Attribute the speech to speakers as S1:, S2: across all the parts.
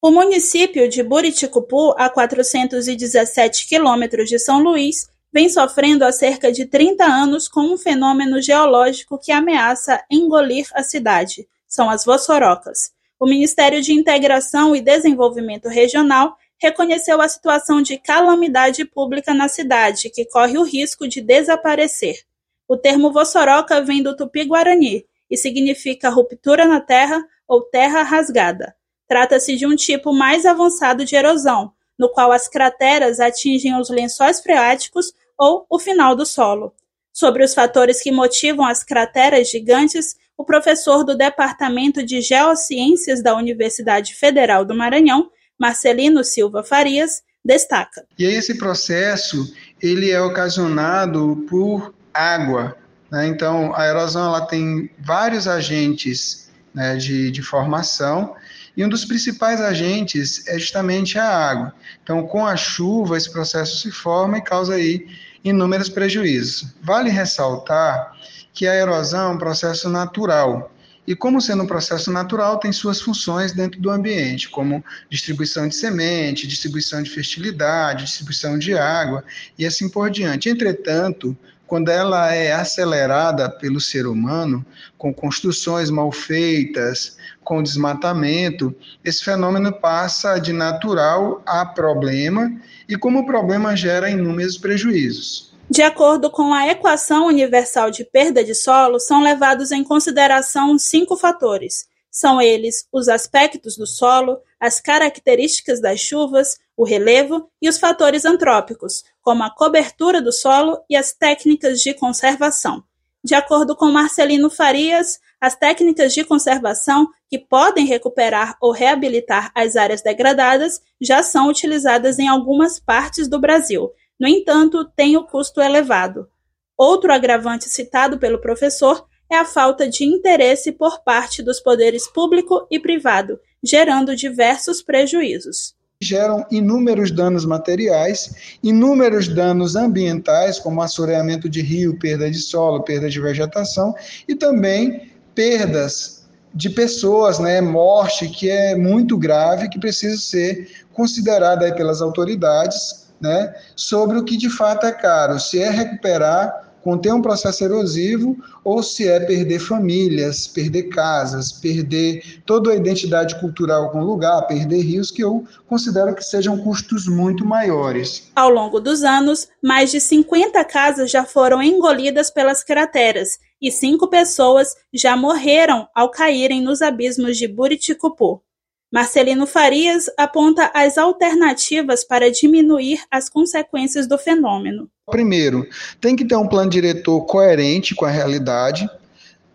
S1: O município de Buriticupu, a 417 quilômetros de São Luís, vem sofrendo há cerca de 30 anos com um fenômeno geológico que ameaça engolir a cidade. São as vossorocas. O Ministério de Integração e Desenvolvimento Regional reconheceu a situação de calamidade pública na cidade, que corre o risco de desaparecer. O termo vossoroca vem do tupi-guarani e significa ruptura na terra ou terra rasgada. Trata-se de um tipo mais avançado de erosão, no qual as crateras atingem os lençóis freáticos ou o final do solo. Sobre os fatores que motivam as crateras gigantes, o professor do Departamento de Geociências da Universidade Federal do Maranhão, Marcelino Silva Farias, destaca.
S2: E esse processo ele é ocasionado por água. Né? Então, a erosão ela tem vários agentes né, de, de formação e um dos principais agentes é justamente a água. Então, com a chuva, esse processo se forma e causa aí inúmeros prejuízos. Vale ressaltar que a erosão é um processo natural. E como sendo um processo natural, tem suas funções dentro do ambiente, como distribuição de semente, distribuição de fertilidade, distribuição de água e assim por diante. Entretanto, quando ela é acelerada pelo ser humano, com construções mal feitas, com desmatamento, esse fenômeno passa de natural a problema e, como problema, gera inúmeros prejuízos.
S1: De acordo com a Equação Universal de Perda de Solo, são levados em consideração cinco fatores. São eles os aspectos do solo, as características das chuvas, o relevo e os fatores antrópicos, como a cobertura do solo e as técnicas de conservação. De acordo com Marcelino Farias, as técnicas de conservação que podem recuperar ou reabilitar as áreas degradadas já são utilizadas em algumas partes do Brasil. No entanto, têm o custo elevado. Outro agravante citado pelo professor é a falta de interesse por parte dos poderes público e privado, gerando diversos prejuízos
S2: geram inúmeros danos materiais, inúmeros danos ambientais, como assoreamento de rio, perda de solo, perda de vegetação, e também perdas de pessoas, né, morte, que é muito grave, que precisa ser considerada pelas autoridades, né, sobre o que de fato é caro, se é recuperar conter um processo erosivo ou se é perder famílias, perder casas, perder toda a identidade cultural com o lugar, perder rios, que eu considero que sejam custos muito maiores.
S1: Ao longo dos anos, mais de 50 casas já foram engolidas pelas crateras e cinco pessoas já morreram ao caírem nos abismos de Buriticupu. Marcelino Farias aponta as alternativas para diminuir as consequências do fenômeno.
S2: Primeiro, tem que ter um plano diretor coerente com a realidade,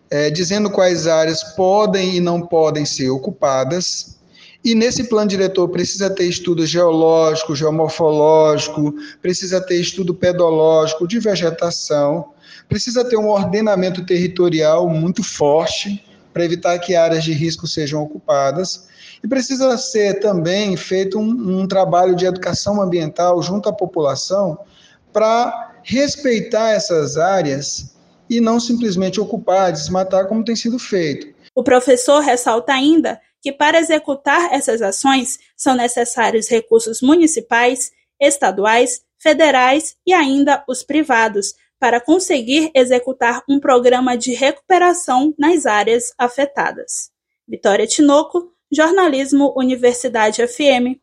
S2: é, dizendo quais áreas podem e não podem ser ocupadas. E nesse plano diretor precisa ter estudo geológico, geomorfológico, precisa ter estudo pedológico de vegetação, precisa ter um ordenamento territorial muito forte para evitar que áreas de risco sejam ocupadas. E precisa ser também feito um, um trabalho de educação ambiental junto à população para respeitar essas áreas e não simplesmente ocupar, desmatar como tem sido feito.
S1: O professor ressalta ainda que para executar essas ações são necessários recursos municipais, estaduais, federais e ainda os privados, para conseguir executar um programa de recuperação nas áreas afetadas. Vitória Tinoco, Jornalismo Universidade FM